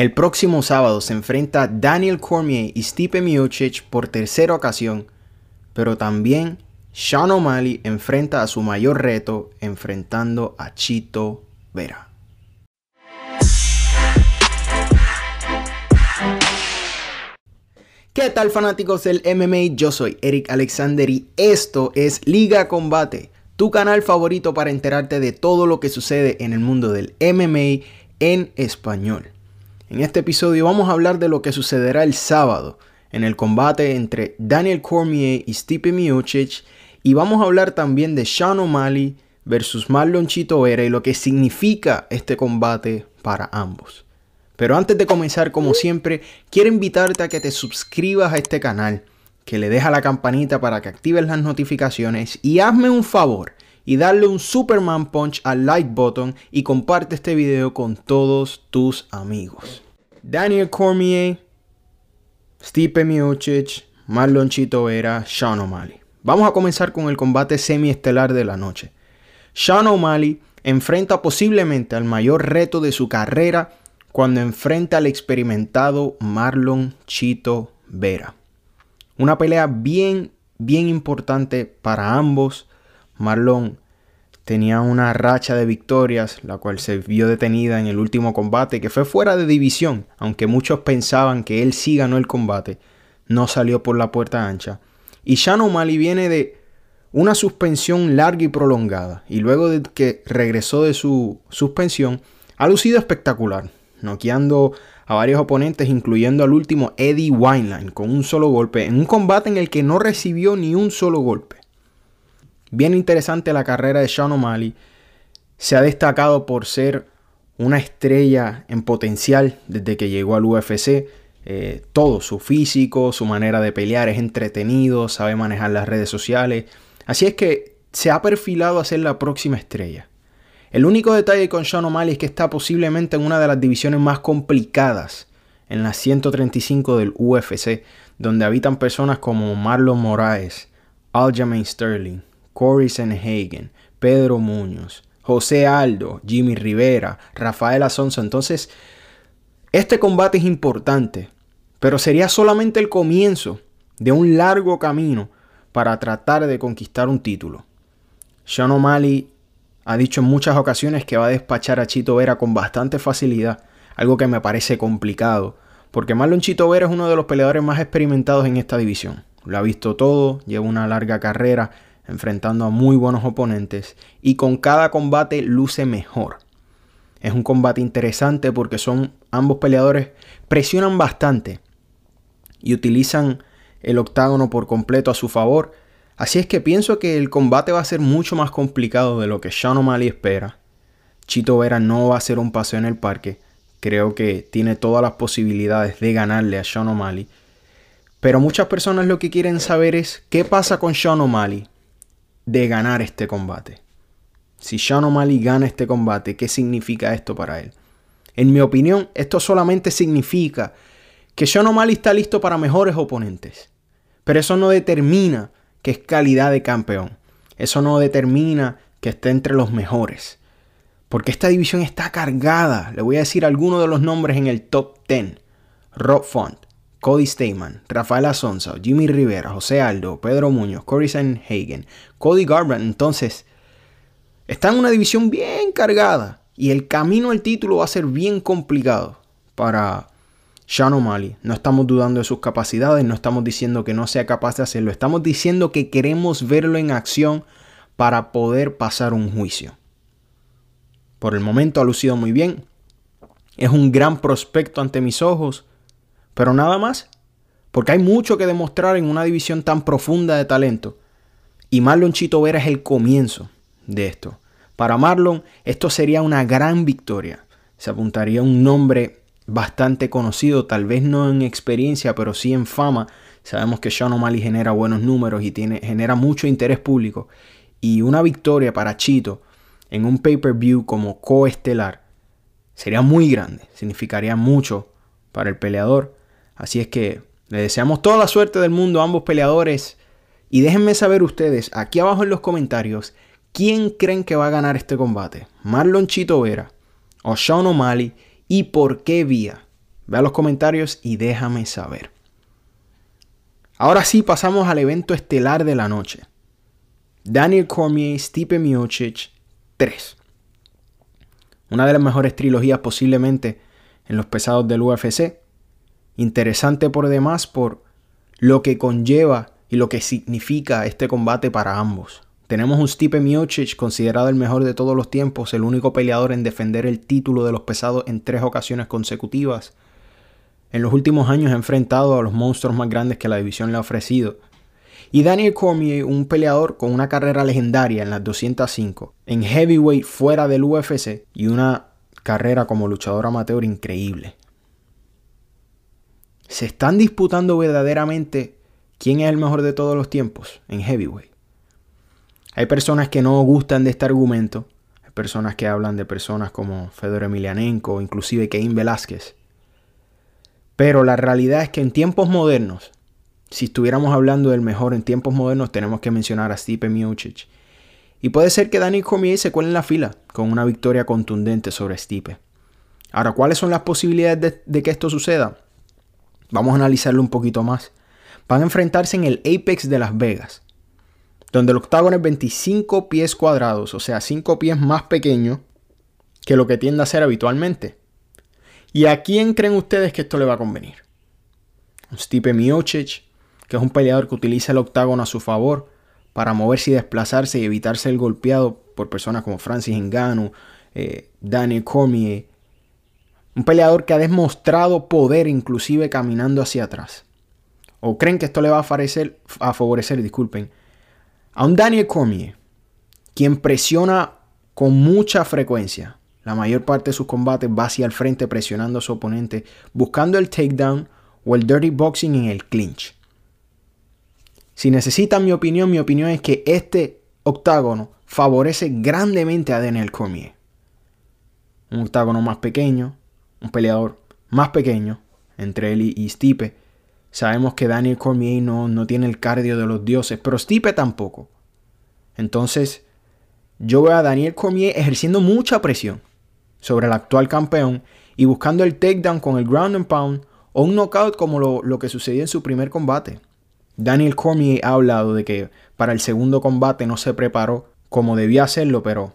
El próximo sábado se enfrenta Daniel Cormier y Stipe Miocic por tercera ocasión, pero también Sean O'Malley enfrenta a su mayor reto enfrentando a Chito Vera. ¿Qué tal fanáticos del MMA? Yo soy Eric Alexander y esto es Liga Combate, tu canal favorito para enterarte de todo lo que sucede en el mundo del MMA en español. En este episodio vamos a hablar de lo que sucederá el sábado en el combate entre Daniel Cormier y Stipe Miocic y vamos a hablar también de Sean O'Malley versus Marlon Chito Vera y lo que significa este combate para ambos. Pero antes de comenzar, como siempre, quiero invitarte a que te suscribas a este canal, que le dejes la campanita para que actives las notificaciones y hazme un favor y darle un Superman Punch al like button y comparte este video con todos tus amigos. Daniel Cormier, Stipe Miocic, Marlon Chito Vera, Sean O'Malley. Vamos a comenzar con el combate semiestelar de la noche. Sean O'Malley enfrenta posiblemente al mayor reto de su carrera cuando enfrenta al experimentado Marlon Chito Vera. Una pelea bien, bien importante para ambos. Marlon tenía una racha de victorias, la cual se vio detenida en el último combate, que fue fuera de división, aunque muchos pensaban que él sí ganó el combate, no salió por la puerta ancha. Y Sean O'Malley viene de una suspensión larga y prolongada, y luego de que regresó de su suspensión, ha lucido espectacular, noqueando a varios oponentes, incluyendo al último Eddie Wineline, con un solo golpe, en un combate en el que no recibió ni un solo golpe. Bien interesante la carrera de Sean O'Malley. Se ha destacado por ser una estrella en potencial desde que llegó al UFC. Eh, todo, su físico, su manera de pelear es entretenido, sabe manejar las redes sociales. Así es que se ha perfilado a ser la próxima estrella. El único detalle con Sean O'Malley es que está posiblemente en una de las divisiones más complicadas, en la 135 del UFC, donde habitan personas como Marlon Moraes, Aljamain Sterling, Corey Sanhagen, Pedro Muñoz, José Aldo, Jimmy Rivera, Rafael Asonso. Entonces, este combate es importante, pero sería solamente el comienzo de un largo camino para tratar de conquistar un título. Sean O'Malley ha dicho en muchas ocasiones que va a despachar a Chito Vera con bastante facilidad, algo que me parece complicado, porque Marlon Chito Vera es uno de los peleadores más experimentados en esta división. Lo ha visto todo, lleva una larga carrera, enfrentando a muy buenos oponentes y con cada combate luce mejor. Es un combate interesante porque son ambos peleadores presionan bastante y utilizan el octágono por completo a su favor. Así es que pienso que el combate va a ser mucho más complicado de lo que Sean O'Malley espera. Chito Vera no va a ser un paseo en el parque. Creo que tiene todas las posibilidades de ganarle a Sean O'Malley. Pero muchas personas lo que quieren saber es qué pasa con Sean O'Malley de ganar este combate. Si Sean O'Malley gana este combate, ¿qué significa esto para él? En mi opinión, esto solamente significa que Sean O'Malley está listo para mejores oponentes. Pero eso no determina que es calidad de campeón. Eso no determina que esté entre los mejores. Porque esta división está cargada. Le voy a decir algunos de los nombres en el top 10. Rob Font, Cody Steyman, Rafael Asonso, Jimmy Rivera, José Aldo, Pedro Muñoz, Corey Sanhagen, Cody Garbrandt. Entonces, está en una división bien cargada y el camino al título va a ser bien complicado para Sean O'Malley. No estamos dudando de sus capacidades, no estamos diciendo que no sea capaz de hacerlo, estamos diciendo que queremos verlo en acción para poder pasar un juicio. Por el momento ha lucido muy bien. Es un gran prospecto ante mis ojos pero nada más. Porque hay mucho que demostrar en una división tan profunda de talento. Y Marlon Chito Vera es el comienzo de esto. Para Marlon esto sería una gran victoria. Se apuntaría un nombre bastante conocido, tal vez no en experiencia, pero sí en fama. Sabemos que Sean O'Malley genera buenos números y tiene, genera mucho interés público. Y una victoria para Chito en un pay-per-view como coestelar sería muy grande. Significaría mucho para el peleador. Así es que le deseamos toda la suerte del mundo a ambos peleadores. Y déjenme saber ustedes aquí abajo en los comentarios quién creen que va a ganar este combate. Marlon Chito Vera o Sean O'Malley y por qué vía. Ve a los comentarios y déjame saber. Ahora sí pasamos al evento estelar de la noche. Daniel Cormier, Stipe Miocic 3. Una de las mejores trilogías posiblemente en los pesados del UFC. Interesante por demás por lo que conlleva y lo que significa este combate para ambos. Tenemos un Stipe Miocic considerado el mejor de todos los tiempos, el único peleador en defender el título de los pesados en tres ocasiones consecutivas. En los últimos años ha enfrentado a los monstruos más grandes que la división le ha ofrecido. Y Daniel Cormier, un peleador con una carrera legendaria en las 205, en heavyweight fuera del UFC y una carrera como luchador amateur increíble. Se están disputando verdaderamente quién es el mejor de todos los tiempos en heavyweight. Hay personas que no gustan de este argumento. Hay personas que hablan de personas como Fedor Emelianenko inclusive Cain Velázquez. Pero la realidad es que en tiempos modernos, si estuviéramos hablando del mejor en tiempos modernos, tenemos que mencionar a Stipe Miocic. Y puede ser que Dani Cormier se cuele en la fila con una victoria contundente sobre Stipe. Ahora, ¿cuáles son las posibilidades de, de que esto suceda? Vamos a analizarlo un poquito más. Van a enfrentarse en el Apex de Las Vegas donde el octágono es 25 pies cuadrados, o sea, 5 pies más pequeño que lo que tiende a ser habitualmente. ¿Y a quién creen ustedes que esto le va a convenir? Un Stipe Miocic, que es un peleador que utiliza el octágono a su favor para moverse y desplazarse y evitar ser golpeado por personas como Francis Ngannou, eh, Daniel Cormier. Un peleador que ha demostrado poder inclusive caminando hacia atrás. ¿O creen que esto le va a favorecer, a favorecer disculpen, a un Daniel Cormier, quien presiona con mucha frecuencia. La mayor parte de sus combates va hacia el frente presionando a su oponente, buscando el takedown o el dirty boxing en el clinch. Si necesitan mi opinión, mi opinión es que este octágono favorece grandemente a Daniel Cormier. Un octágono más pequeño, un peleador más pequeño entre él y Stipe, Sabemos que Daniel Cormier no, no tiene el cardio de los dioses, pero Stipe tampoco. Entonces, yo veo a Daniel Cormier ejerciendo mucha presión sobre el actual campeón y buscando el takedown con el ground and pound o un knockout como lo, lo que sucedió en su primer combate. Daniel Cormier ha hablado de que para el segundo combate no se preparó como debía hacerlo, pero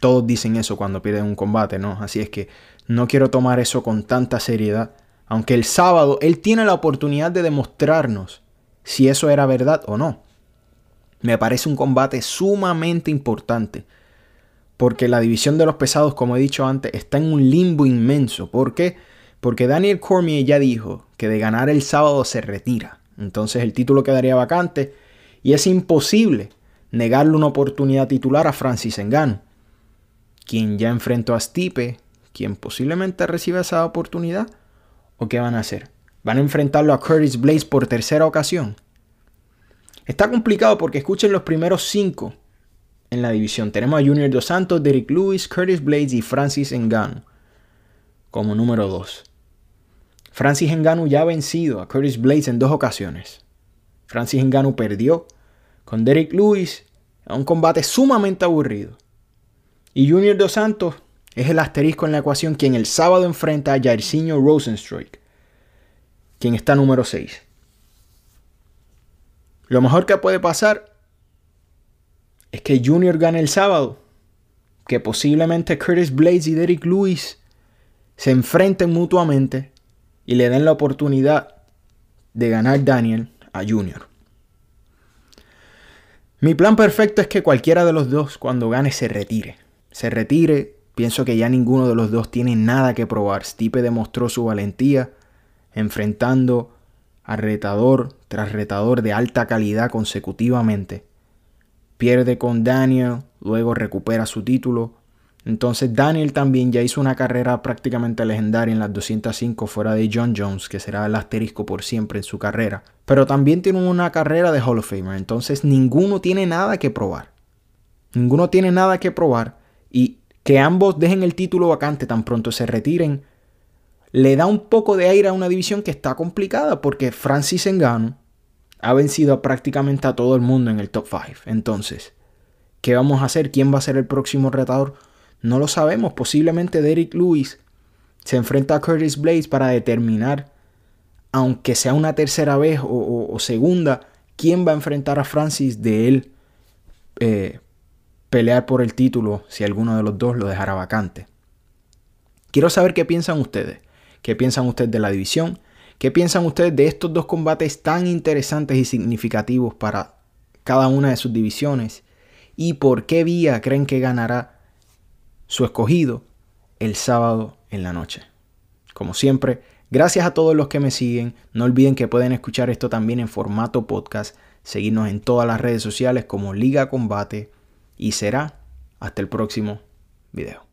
todos dicen eso cuando pierden un combate, ¿no? Así es que no quiero tomar eso con tanta seriedad. Aunque el sábado Él tiene la oportunidad de demostrarnos si eso era verdad o no. Me parece un combate sumamente importante. Porque la división de los pesados, como he dicho antes, está en un limbo inmenso. ¿Por qué? Porque Daniel Cormier ya dijo que de ganar el sábado se retira. Entonces el título quedaría vacante y es imposible negarle una oportunidad titular a Francis Ngannou, quien ya enfrentó a Stipe, quien posiblemente reciba esa oportunidad ¿O qué van a hacer? ¿Van a enfrentarlo a Curtis Blaze por tercera ocasión? Está complicado porque escuchen los primeros cinco en la división. Tenemos a Junior Dos Santos, Derek Lewis, Curtis Blaze y Francis Ngannou como número 2. Francis Ngannou ya ha vencido a Curtis Blaze en dos ocasiones. Francis Ngannou perdió con Derek Lewis en un combate sumamente aburrido. Y Junior Dos Santos es el asterisco en la ecuación quien el sábado enfrenta a Jairzinho Rosenstruik, quien está número 6. Lo mejor que puede pasar es que Junior gane el sábado, que posiblemente Curtis Blades y Derek Lewis se enfrenten mutuamente y le den la oportunidad de ganar Daniel a Junior. Mi plan perfecto es que cualquiera de los dos cuando gane se retire. Se retire Pienso que ya ninguno de los dos tiene nada que probar. Stipe demostró su valentía enfrentando a retador tras retador de alta calidad consecutivamente. Pierde con Daniel, luego recupera su título. Entonces Daniel también ya hizo una carrera prácticamente legendaria en las 205 fuera de John Jones, que será el asterisco por siempre en su carrera. Pero también tiene una carrera de Hall of Famer. Entonces ninguno tiene nada que probar. Ninguno tiene nada que probar. Y que ambos dejen el título vacante tan pronto se retiren, le da un poco de aire a una división que está complicada porque Francis Ngannou ha vencido prácticamente a todo el mundo en el top 5. Entonces, ¿qué vamos a hacer? ¿Quién va a ser el próximo retador? No lo sabemos. Posiblemente Derek Lewis se enfrenta a Curtis Blades para determinar, aunque sea una tercera vez o, segunda, quién va a enfrentar a Francis de él eh, pelear por el título si alguno de los dos lo dejara vacante. Quiero saber qué piensan ustedes. ¿Qué piensan ustedes de la división? ¿Qué piensan ustedes de estos dos combates tan interesantes y significativos para cada una de sus divisiones? ¿Y por qué vía creen que ganará su escogido el sábado en la noche? Como siempre, gracias a todos los que me siguen. No olviden que pueden escuchar esto también en formato podcast, seguirnos en todas las redes sociales como Liga Combate y será hasta el próximo video.